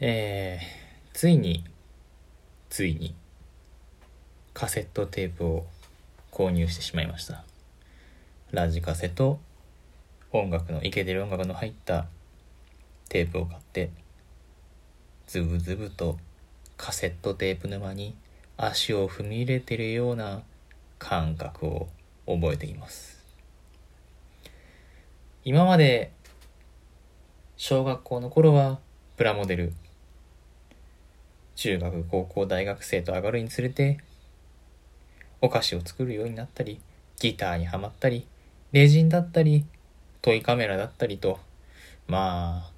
えー、ついについにカセットテープを購入してしまいました。ラジカセと音楽のイケてる音楽の入ったテープを買ってズブズブとカセットテープ沼に足を踏み入れてるような感覚を覚えています。今まで小学校の頃はプラモデル中学高校大学生と上がるにつれてお菓子を作るようになったりギターにはまったりレジンだったりトイカメラだったりとまあ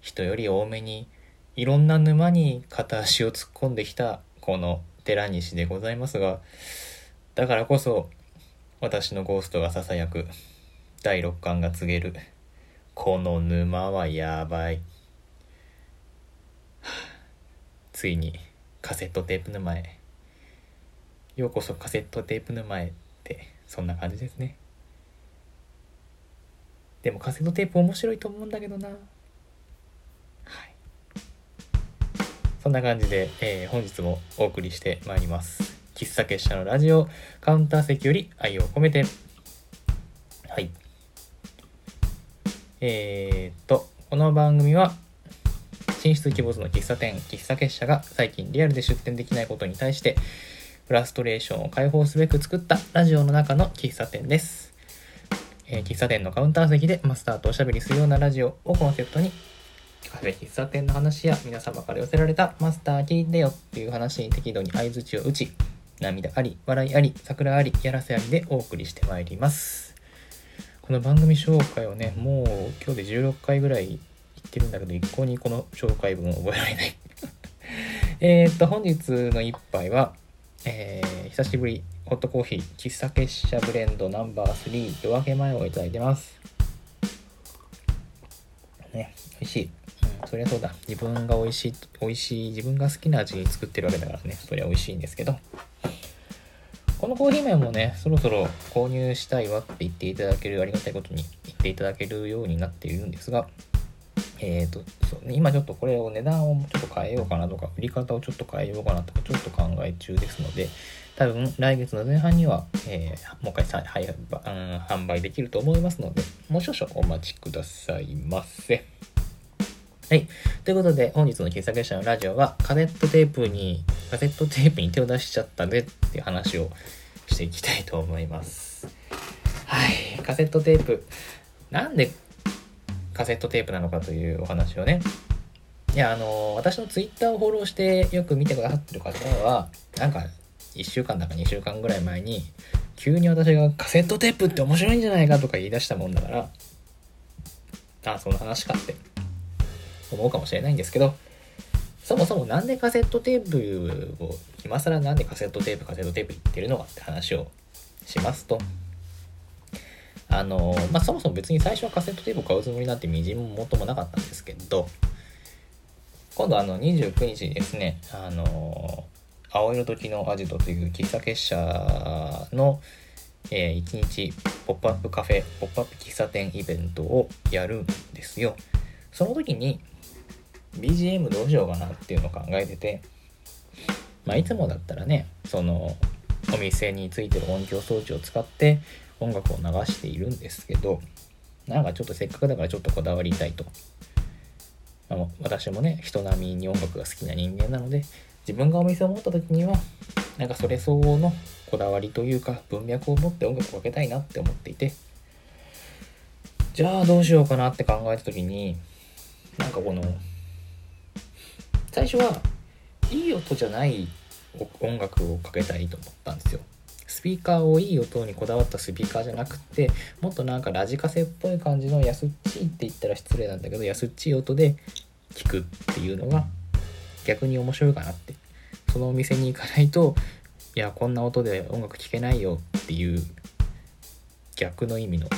人より多めにいろんな沼に片足を突っ込んできたこの寺西でございますがだからこそ私のゴーストがささやく第六感が告げるこの沼はやばい。ついにカセットテープ沼へようこそカセットテープ沼へってそんな感じですね。でもカセットテープ面白いと思うんだけどな。はい。そんな感じで、えー、本日もお送りしてまいります。喫茶結社のラジオカウンター席より愛を込めて。はい。えー、っとこの番組は進出鬼没の喫茶店喫茶結社が最近リアルで出店できないことに対してフラストレーションを解放すべく作ったラジオの中の喫茶店です、えー、喫茶店のカウンター席でマスターとおしゃべりするようなラジオをコンセプトにカフェ喫茶店の話や皆様から寄せられたマスター聞いてよっていう話に適度に相づちを打ち涙あり笑いあり桜ありやらせありでお送りしてまいります。この番組紹介をねもう今日で16回ぐらいってるんだけど、一向にこの紹介文を覚えられない えっと、本日の一杯は、えー、久しぶり、ホットコーヒー、喫茶結社ブレンドナンバー3、夜明け前をいただいてます。ね、美味しい。うん、そりゃそうだ。自分が美味しい、美味しい、自分が好きな味に作ってるわけだからね、そりゃ美味しいんですけど。このコーヒー麺もね、そろそろ購入したいわって言っていただける、ありがたいことに言っていただけるようになっているんですが、えっ、ー、と、そうね、今ちょっとこれを値段をちょっと変えようかなとか、売り方をちょっと変えようかなとか、ちょっと考え中ですので、多分来月の前半には、えー、もう一回さ、はい、販売できると思いますので、もう少々お待ちくださいませ。はい。ということで、本日の喫茶結社のラジオは、カセットテープに、カセットテープに手を出しちゃったぜっていう話をしていきたいと思います。はい。カセットテープ。なんでカセットテープなのかというお話をね。いやあの私のツイッターをフォローしてよく見てくださってる方はなんか1週間だか2週間ぐらい前に急に私がカセットテープって面白いんじゃないかとか言い出したもんだからああその話かって思うかもしれないんですけどそもそもなんでカセットテープを今更なんでカセットテープカセットテープ言ってるのかって話をしますとあのまあ、そもそも別に最初はカセットテープを買うつもりなんてみじんももともなかったんですけど今度あの29日にですねあの青色時のアジトという喫茶結社の、えー、1日ポップアップカフェポップアップ喫茶店イベントをやるんですよ。その時に BGM どうしようかなっていうのを考えててまあいつもだったらねそのお店についてる音響装置を使って音楽を流しているんですけどなんかちょっとせっかくだからちょっとこだわりたいと、あの私もね人並みに音楽が好きな人間なので自分がお店を持った時にはなんかそれ相応のこだわりというか文脈を持って音楽をかけたいなって思っていてじゃあどうしようかなって考えた時になんかこの最初はいい音じゃない音楽をかけたいと思ったんですよ。スピーカーをいい音にこだわったスピーカーじゃなくてもっとなんかラジカセっぽい感じの安っちいって言ったら失礼なんだけど安っちい音で聞くっていうのが逆に面白いかなって。そのお店に行かないといやこんな音で音楽聴けないよっていう逆の意味の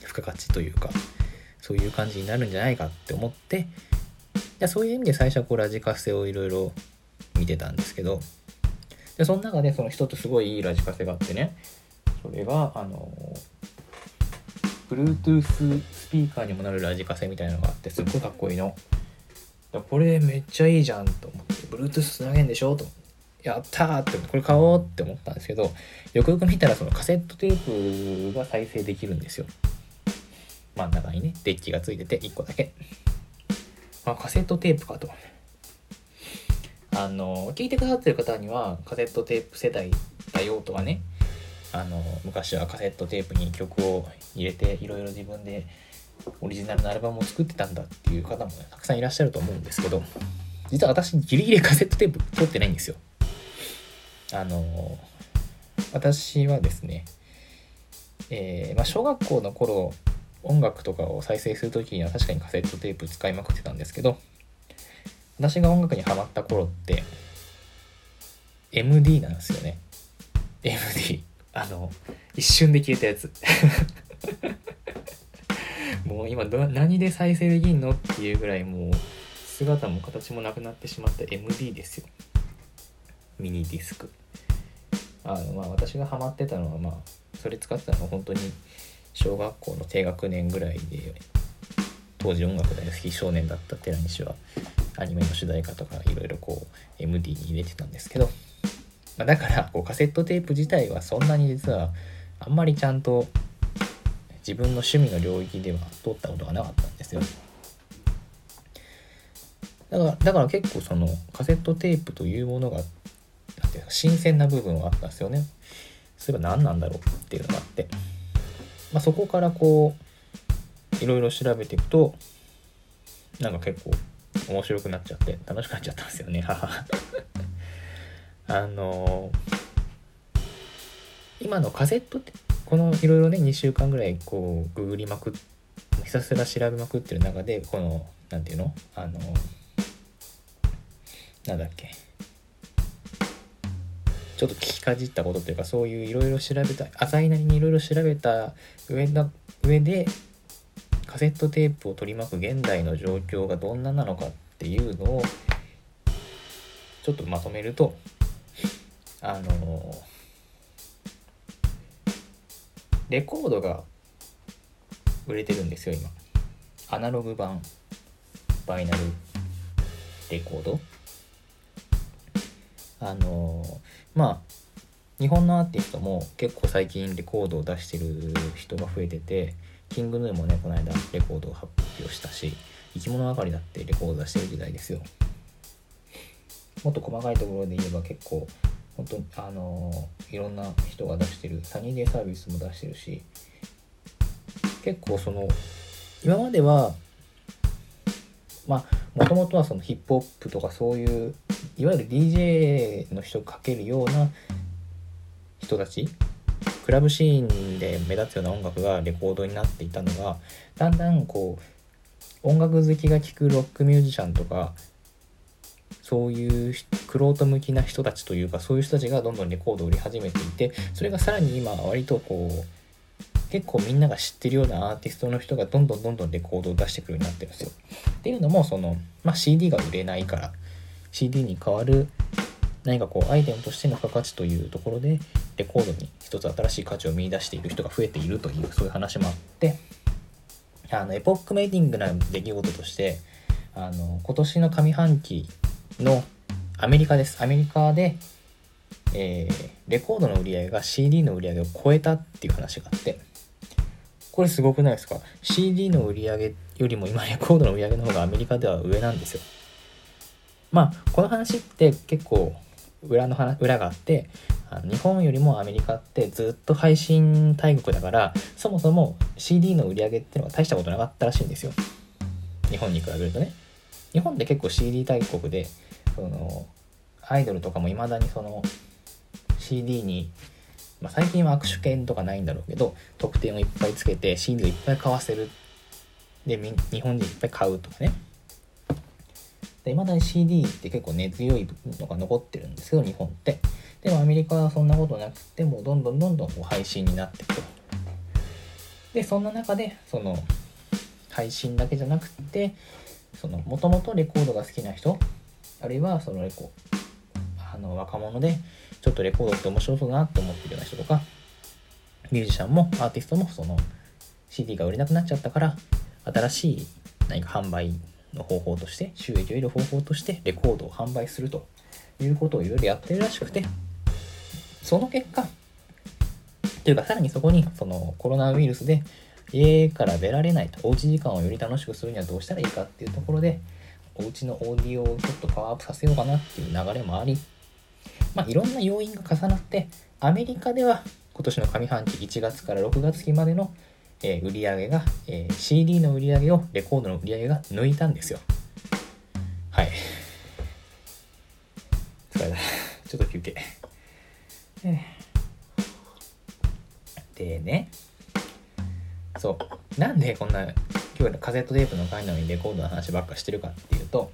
付加価値というかそういう感じになるんじゃないかって思っていそういう意味で最初はこうラジカセをいろいろ見てたんですけどでその中でその一つすごいいいラジカセがあってね。それがあの Bluetooth スピーカーにもなるラジカセみたいなのがあってすっごいかっこいいの。これめっちゃいいじゃんと思って Bluetooth つなげんでしょとやったーってこれ買おうって思ったんですけどよくよく見たらそのカセットテープが再生できるんですよ。真ん中にねデッキがついてて1個だけ。あカセットテープかと。あの聞いてくださってる方にはカセットテープ世代だよとはね。あの昔はカセットテープに曲を入れていろいろ自分でオリジナルのアルバムを作ってたんだっていう方も、ね、たくさんいらっしゃると思うんですけど実は私ギリギリカセットテープ撮ってないんですよ。あの私はですね、えー、まあ、小学校の頃音楽とかを再生する時には確かにカセットテープ使いまくってたんですけど私が音楽にハマった頃って MD なんですよね。MD あの一瞬で消えたやつ。もう今ど何で再生できんのっていうぐらいもう姿も形もなくなってしまった MD ですよ。ミニディスク。あのまあ私がハマってたのはまあそれ使ってたのは本当に小学校の低学年ぐらいで当時音楽大好き少年だった寺西はアニメの主題歌とかいろいろこう MD に入れてたんですけど、まあ、だからこうカセットテープ自体はそんなに実はあんまりちゃんと自分の趣味の領域では通ったことがなかったんですよ。だからだから結構そのカセットテープというものがなんていうか新鮮な部分はあったんですよね。そういえば何なんだろうっていうのがあって、まあ、そこからこういろいろ調べていくとなんか結構面白くなっちゃって楽しくなっちゃったんですよね。あの今のカセットってこのいろいろね2週間ぐらいこうググりまくっひたすら調べまくってる中でこの何て言うの？あのなんだっけ？ちょっと聞きかじったことというかそういういろいろ調べた浅いなりにいろいろ調べた上だ上でカセットテープを取り巻く現代の状況がどんななのかっていうのをちょっとまとめるとあのレコードが売れてるんですよ今。アナログ版バイナルレコード。あのまあ日本のアーティストも結構最近レコードを出してる人が増えててキングヌーもねこの間レコードを発表したし生き物係だってレコード出してる時代ですよ。もっと細かいところで言えば結構本当にあのいろんな人が出してるサニーデイサービスも出してるし結構その今まではまあもともとはそのヒップホップとかそういういわゆる DJ の人をかけるような人たちクラブシーンで目立つような音楽がレコードになっていたのがだんだんこう音楽好きが聴くロックミュージシャンとかそういうクロート向きな人たちというかそういう人たちがどんどんレコードを売り始めていてそれがさらに今割とこう結構みんなが知ってるようなアーティストの人がどんどんどんどんレコードを出してくるようになってるんですよ。っていうのもその、まあ、CD が売れないから CD に代わる何かこうアイテムとしての付加価値というところでレコードに一つ新しい価値を見いだしている人が増えているというそういう話もあってあのエポックメイティングな出来事としてあの今年の上半期のアメリカです。アメリカで、えー、レコードの売り上げが CD の売り上げを超えたっていう話があってこれすごくないですか？CD の売り上げよりも今レコードの売り上げの方がアメリカでは上なんですよ。まあこの話って結構裏の話裏があってあの日本よりもアメリカってずっと配信大国だからそもそも CD の売り上げっていうのが大したことなかったらしいんですよ。日本に比べるとね。日本って結構 CD 大国でそのアイドルとかもいまだにその CD に、まあ、最近は握手券とかないんだろうけど特典をいっぱいつけて CD をいっぱい買わせる。で日本人いっぱい買うとかね。で、未だに CD って結構根強いのが残ってるんですけど、日本って。でもアメリカはそんなことなくて、もうどんどんどんどんこう配信になっていくと。で、そんな中で、その、配信だけじゃなくて、その、もともとレコードが好きな人、あるいはそのレコ、あの、若者で、ちょっとレコードって面白そうだなって思ってるような人とか、ミュージシャンもアーティストもその CD が売れなくなっちゃったから、新しい何か販売の方法として収益を得る方法としてレコードを販売するということをいろいろやってるらしくてその結果というかさらにそこにそのコロナウイルスで家から出られないとおうち時間をより楽しくするにはどうしたらいいかっていうところでお家のオーディオをちょっとパワーアップさせようかなっていう流れもありまあいろんな要因が重なってアメリカでは今年の上半期1月から6月期までの、えー、売り上げが、えー、CD の売り上げをレコードの売り上げが抜いたんですよ。はい。疲れた。ちょっと休憩。でね。そう。なんでこんな今日カセットテープの回なのにレコードの話ばっかしてるかっていうと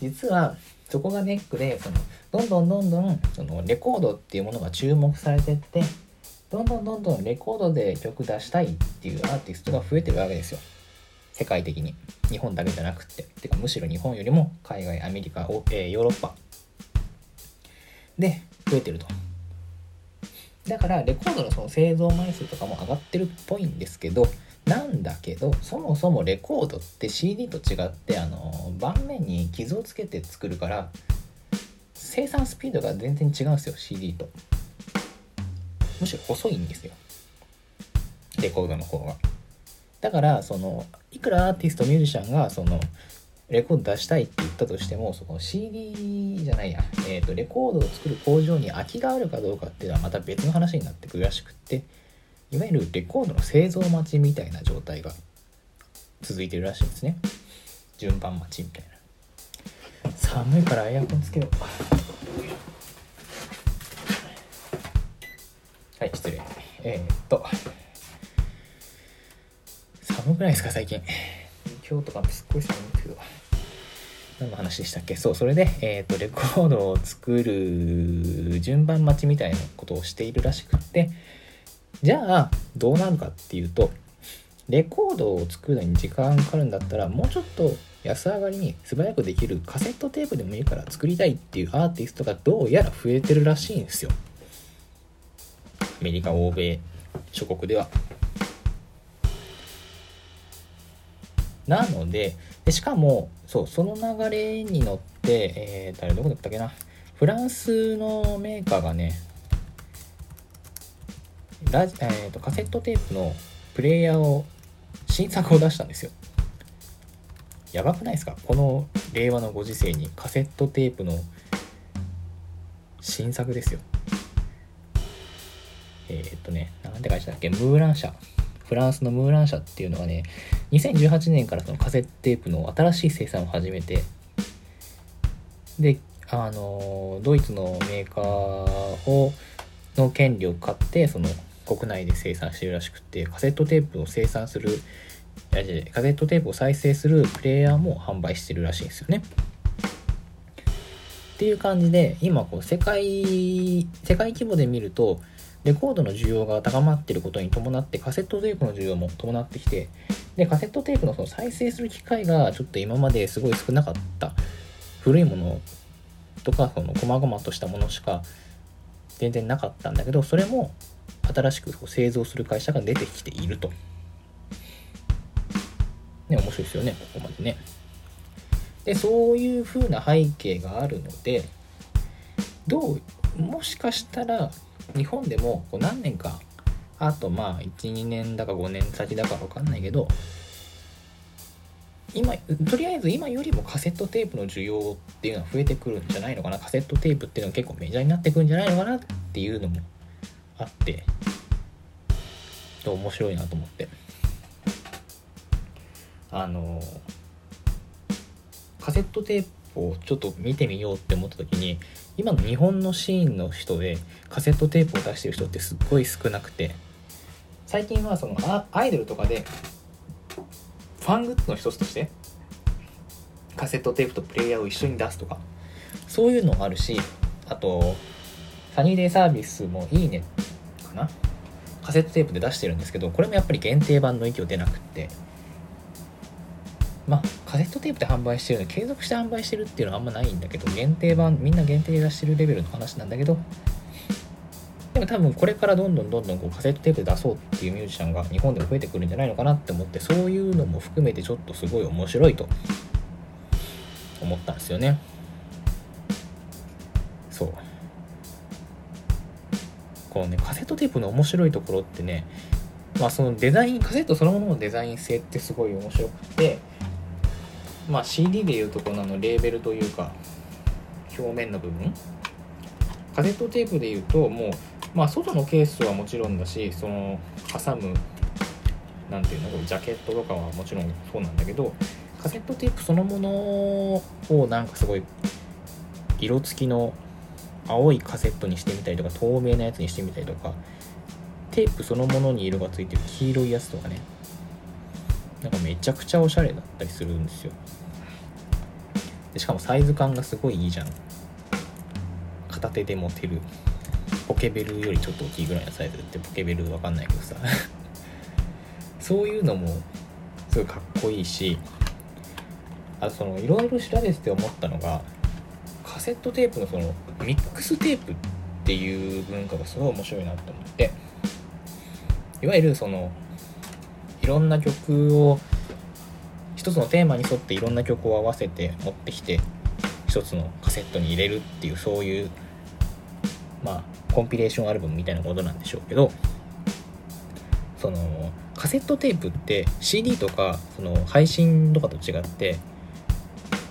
実はそこがネックでそのどんどんどんどんそのレコードっていうものが注目されてってどんどんどんどんレコードで曲出したいっていうアーティストが増えてるわけですよ。世界的に。日本だけじゃなくって。てかむしろ日本よりも海外アメリカ、えー、ヨーロッパ。で増えてると。だからレコードのその製造枚数とかも上がってるっぽいんですけどなんだけどそもそもレコードって CD と違ってあの盤面に傷をつけて作るから生産スピードが全然違うんですよ CD と。むしろ細いんですよ。レコードの方がだからそのいくらアーティストミュージシャンがそのレコード出したいって言ったとしてもその CD じゃないや、えーと、レコードを作る工場に空きがあるかどうかっていうのはまた別の話になってくるらしくっていわゆるレコードの製造待ちみたいな状態が続いてるらしいんですね。順番待ちみたいな。寒いからエアコンつけよう。はい失礼。えー、っと。寒くないですか最近？今日とかすっごい寒いんですけど。何の話でしたっけ？そうそれで、えーと、レコードを作る順番待ちみたいなことをしているらしくって。じゃあどうなるかっていうとレコードを作るのに時間かかるんだったらもうちょっと安上がりに素早くできるカセットテープでもいいから作りたいっていうアーティストがどうやら増えてるらしいんですよ。アメリカ欧米諸国では。なのででしかもそうその流れに乗って、えー、誰どこだったっけな。フランスのメーカーがねラジ、えーと、カセットテープのプレイヤーを新作を出したんですよ。やばくないですか？この令和のご時世にカセットテープの新作ですよ。えー、っとねなんて書いてたっけ？ムーラン社フランスのムーラン社っていうのはね2018年からそのカセットテープの新しい生産を始めてであのドイツのメーカーをの権利を買ってその国内で生産してるらしくてカセットテープを生産するカセットテープを再生するプレイヤーも販売してるらしいんですよね。っていう感じで今こう世界世界規模で見るとレコードの需要が高まっていることに伴ってカセットテープの需要も伴ってきてでカセットテープのその再生する機会がちょっと今まですごい少なかった古いものとかその細々としたものしか全然なかったんだけどそれも新しく製造する会社が出てきていると。ね面白いですよねここまでね。でそういう風な背景があるのでどうもしかしたら日本でもこう何年かあとまあ12年だか5年先だか分かんないけど今とりあえず今よりもカセットテープの需要っていうのは増えてくるんじゃないのかな？カセットテープっていうのは結構メジャーになってくるんじゃないのかなっていうのもあってと面白いなと思って。あのカセットテープをちょっと見てみようって思った時に今の日本のシーンの人でカセットテープを出してる人ってすっごい少なくて最近はそのアイドルとかでファングッズの一つとしてカセットテープとプレイヤーを一緒に出すとかそういうのもあるしあとサニーデイサービスもいいねかな。カセットテープで出してるんですけどこれもやっぱり限定版の域を出なくって。まあカセットテープで販売してるの継続して販売してるっていうのはあんまないんだけど限定版みんな限定出してるレベルの話なんだけど。でも多分これからどんどんどんどんこうカセットテープで出そうっていうミュージシャンが日本でも増えてくるんじゃないのかなって思ってそういうのも含めてちょっとすごい面白いと思ったんですよね。そう。このねカセットテープの面白いところってねまあそのデザインカセットそのもののデザイン性ってすごい面白くてまあ CD でいうとこののレーベルというか表面の部分？カセットテープでいうともうまあ外のケースはもちろんだしその挟むなんていうの？ジャケットとかはもちろんそうなんだけどカセットテープそのものをなんかすごい色付きの青いカセットにしてみたりとか透明なやつにしてみたりとかテープそのものに色がついてる黄色いやつとかね。なんかめちゃくちゃおしゃれだったりするんですよ。でしかもサイズ感がすごいいいじゃん。片手で持てる。ポケベルよりちょっと大きいぐらいのサイズ。ってポケベルわかんないけどさ。そういうのもすごいかっこいいしあとそのいろいろ調べてて思ったのがカセットテープのそのミックステープっていう文化がすごい面白いなと思って。いわゆるそのいろんな曲を一つのテーマに沿っていろんな曲を合わせて持ってきて一つのカセットに入れるっていうそういうまあコンピレーションアルバムみたいなことなんでしょうけどそのカセットテープって CD とかその配信とかと違って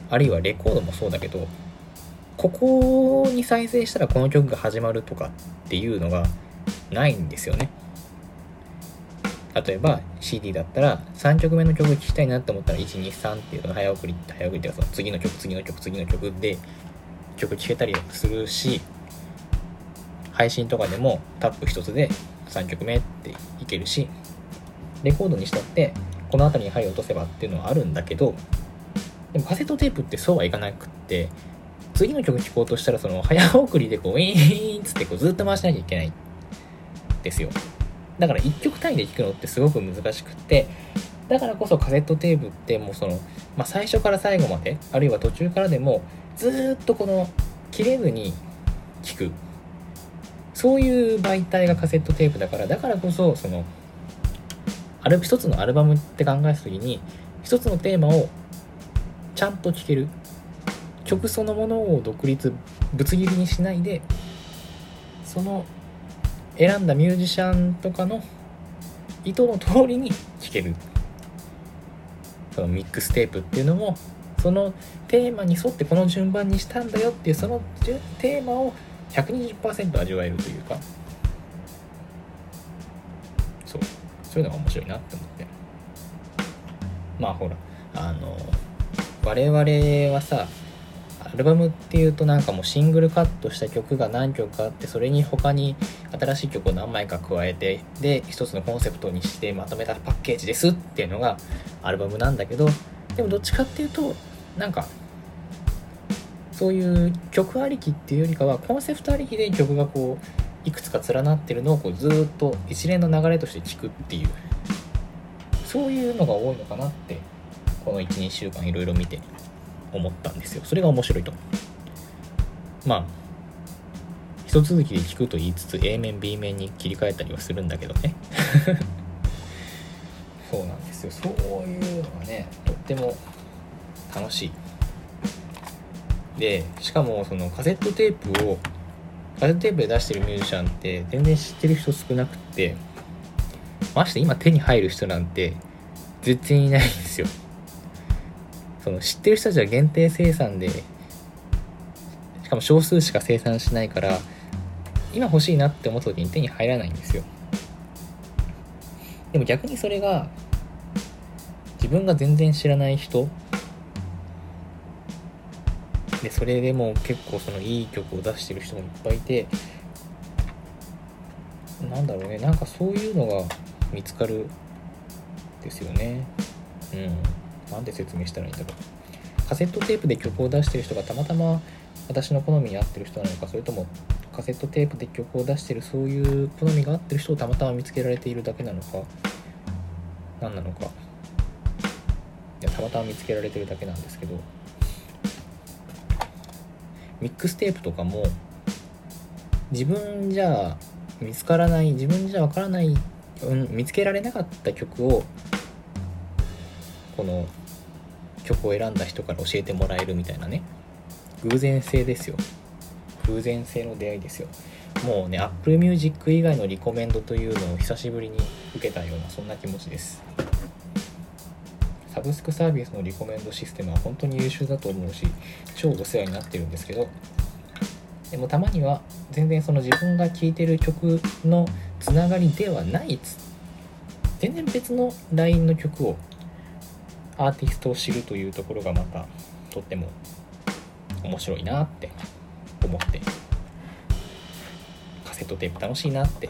あるいはレコードもそうだけどここに再生したらこの曲が始まるとかっていうのがないんですよね。例えば CD だったら3曲目の曲聴きたいなって思ったら123っていうの早送りって早送りっていうかその次の曲次の曲次の曲で曲聴けたりするし配信とかでもタップ一つで3曲目っていけるしレコードにしたってこの辺りに針を落とせばっていうのはあるんだけどでもカセットテープってそうはいかなくって次の曲聴こうとしたらその早送りでこうウィーンっつってこうずっと回しなきゃいけないですよ。だから1曲単位で聴くのってすごく難しくってだからこそカセットテープってもうその、まあ、最初から最後まであるいは途中からでもずっとこの切れずに聴く。そういう媒体がカセットテープだからだからこそそのある一つのアルバムって考えた時に一つのテーマをちゃんと聴ける。曲そのものを独立ぶつ切りにしないでその選んだミュージシャンとかの意図の通りに聴ける。そのミックステープっていうのもそのテーマに沿ってこの順番にしたんだよっていうそのテーマを120%味わえるというか。そう。そういうのが面白いなって思って。まあほらあの我々はさアルバムっていうとなんかもうシングルカットした曲が何曲かあってそれに他に新しい曲を何枚か加えてで一つのコンセプトにしてまとめたパッケージですっていうのがアルバムなんだけどでもどっちかっていうとなんかそういう曲ありきっていうよりかはコンセプトありきで曲がこういくつか連なってるのをこうずっと一連の流れとして聴くっていうそういうのが多いのかなってこの12週間いろいろ見て。思ったんですよ。それが面白いと。まあ一続きで聞くと言いつつ A 面 B 面に切り替えたりはするんだけどね。そうなんですよ。そういうのがねとっても楽しい。でしかもそのカセットテープをカセットテープで出してるミュージシャンって全然知ってる人少なくってまして今手に入る人なんて全然いないんですよ。その知ってる人たちは限定生産でしかも少数しか生産しないから今欲しいなって思った時に手に入らないんですよ。でも逆にそれが自分が全然知らない人でそれでも結構そのいい曲を出してる人もいっぱいいてなんだろうね。なんかそういうのが見つかるですよね。うん。なんで説明したらいいんだろう。カセットテープで曲を出してる人がたまたま私の好みに合ってる人なのかそれともカセットテープで曲を出してるそういう好みが合ってる人をたまたま見つけられているだけなのか何なのか。いやたまたま見つけられてるだけなんですけど。ミックステープとかも自分じゃ見つからない自分じゃわからない、うん、見つけられなかった曲をこの曲を選んだ人から教えてもらえるみたいなね。偶然性ですよ。偶然性の出会いですよ。もうね Apple Music 以外のリコメンドというのを久しぶりに受けたようなそんな気持ちです。サブスクサービスのリコメンドシステムは本当に優秀だと思うし超お世話になってるんですけど。でもたまには全然その自分が聴いてる曲のつながりではない全然別の LINE の曲をアーティストを知るというところがまたとっても面白いなって思ってカセットテープ楽しいなって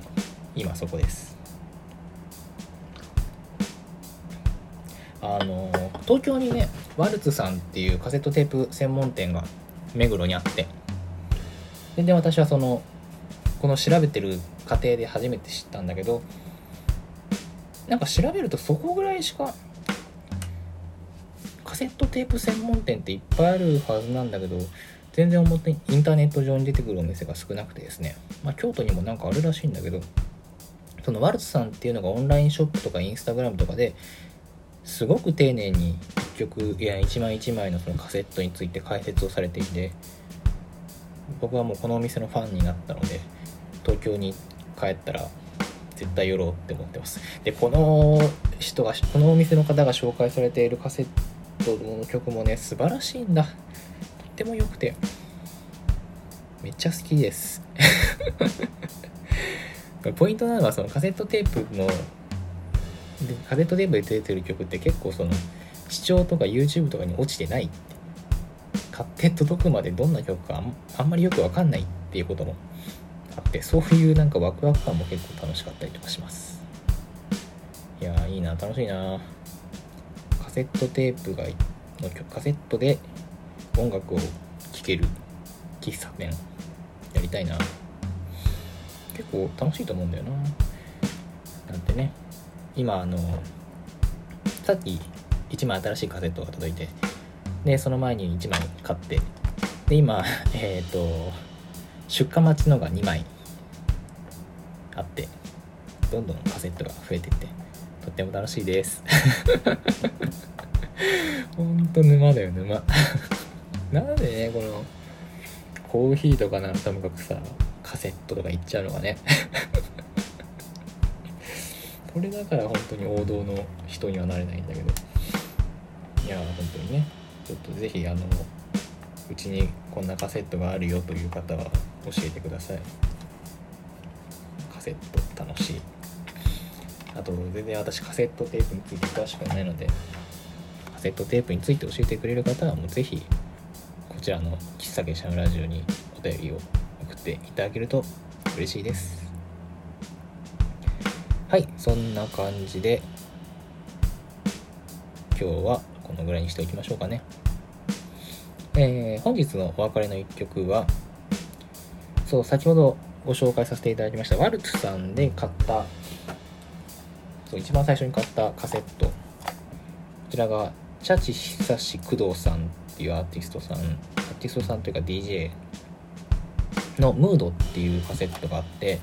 今そこです。あの東京にねワルツさんっていうカセットテープ専門店が目黒にあって全然私はそのこの調べてる過程で初めて知ったんだけどなんか調べるとそこぐらいしかセットテープ専門店っていっぱいあるはずなんだけど全然表にインターネット上に出てくるお店が少なくてですね、まあ、京都にもなんかあるらしいんだけどそのワルツさんっていうのがオンラインショップとかインスタグラムとかですごく丁寧に1曲いや1枚1枚のそのカセットについて解説をされていて僕はもうこのお店のファンになったので東京に帰ったら絶対寄ろうって思ってます。でこの人がこのお店の方が紹介されているカセットの曲もね素晴らしいんだ。とっても良くてめっちゃ好きです。ポイントなのはそのカセットテープのカセットテープで出てる曲って結構その視聴とか YouTube とかに落ちてない買って届くまでどんな曲かあんまりよくわかんないっていうこともあってそういうなんかワクワク感も結構楽しかったりとかします。いやいいな楽しいなセットテープがの曲カセットで音楽を聴ける喫茶店。やりたいな。結構楽しいと思うんだよな。なんてね。今あのさっき1枚新しいカセットが届いてでその前に1枚買ってで今 えっ、ー、と出荷待ちのが2枚あってどんどんカセットが増えてって。とっても楽しいです。ほんと沼だよ沼。なんでねこのコーヒーとかならともかくさカセットとかいっちゃうのがね。これだから本当に王道の人にはなれないんだけど。いや本当にね。ちょっと是非あのうちにこんなカセットがあるよという方は教えてください。カセット楽しい。あと全然私カセットテープについて詳しくないのでカセットテープについて教えてくれる方はもう是非こちらの喫茶店のラジオにお便りを送っていただけると嬉しいです。はいそんな感じで今日はこのぐらいにしておきましょうかね。えー、本日のお別れの一曲はそう先ほどご紹介させていただきましたワルツさんで買ったそう一番最初に買ったカセット。こちらがチャチ久志工藤さんっていうアーティストさん。アーティストさんというか DJ のムードっていうカセットがあって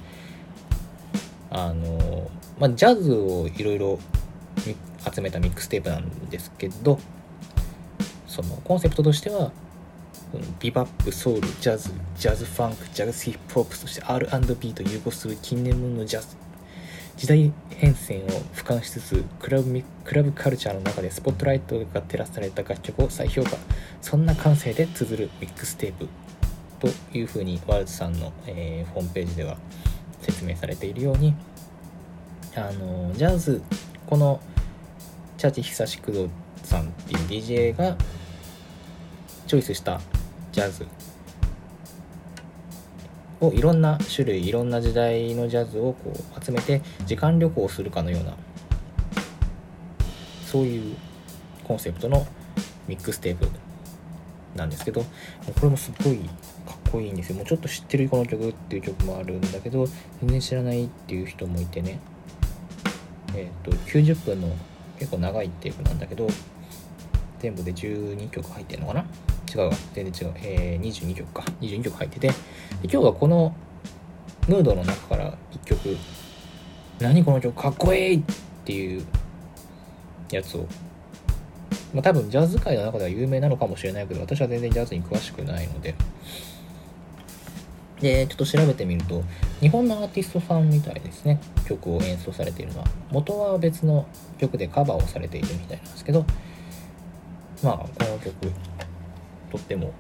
あのまあ、ジャズをいろいろ集めたミックステープなんですけどそのコンセプトとしてはビバップソウルジャズジャズファンクジャズヒップホップそして R&B と融合する近年のジャズ時代変遷を俯瞰しつつクラブクラブカルチャーの中でスポットライトが照らされた楽曲を再評価。そんな感性で綴るミックステープ。というふうにワールズさんの、えー、ホームページでは説明されているようにあのジャズこのチャーチ久し工藤さんっていう DJ がチョイスしたジャズ。をいろんな種類いろんな時代のジャズをこう集めて時間旅行をするかのようなそういうコンセプトのミックステープなんですけどこれもすっごいかっこいいんですよ。もうちょっと知ってるこの曲っていう曲もあるんだけど全然知らないっていう人もいてね。えっ、ー、と90分の結構長いテープなんだけど全部で12曲入ってるのかな？違う全然違う、えー、22曲か。22曲入ってて。で今日はこのムードの中から一曲。何この曲かっこいいっていうやつを。まあ多分ジャズ界の中では有名なのかもしれないけど私は全然ジャズに詳しくないので。でちょっと調べてみると日本のアーティストさんみたいですね。曲を演奏されているのは。元は別の曲でカバーをされているみたいなんですけど。まあこの曲とっても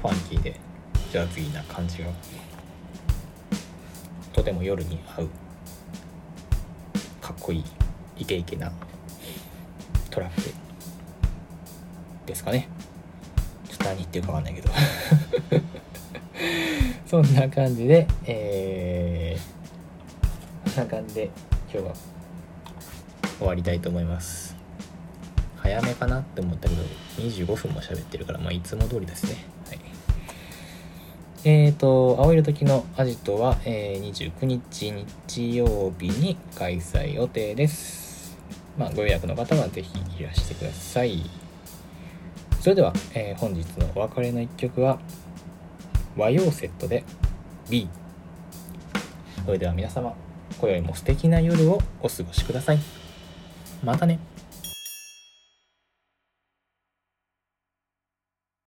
ファンキーでジャズィーな感じが。とても夜に合うかっこいいイケイケなトラックですかね。ちょっと何言ってるかわかんないけど。そんな感じでえー、そんな感じで今日は終わりたいと思います。早めかなって思ったけど25分も喋ってるからまあいつも通りですね。はい。えーと青色時のアジトは、えー、29日日曜日に開催予定です。まあご予約の方は是非いらしてください。それでは、えー、本日のお別れの一曲は和洋セットで B それでは皆様今宵も素敵な夜をお過ごしください。またね。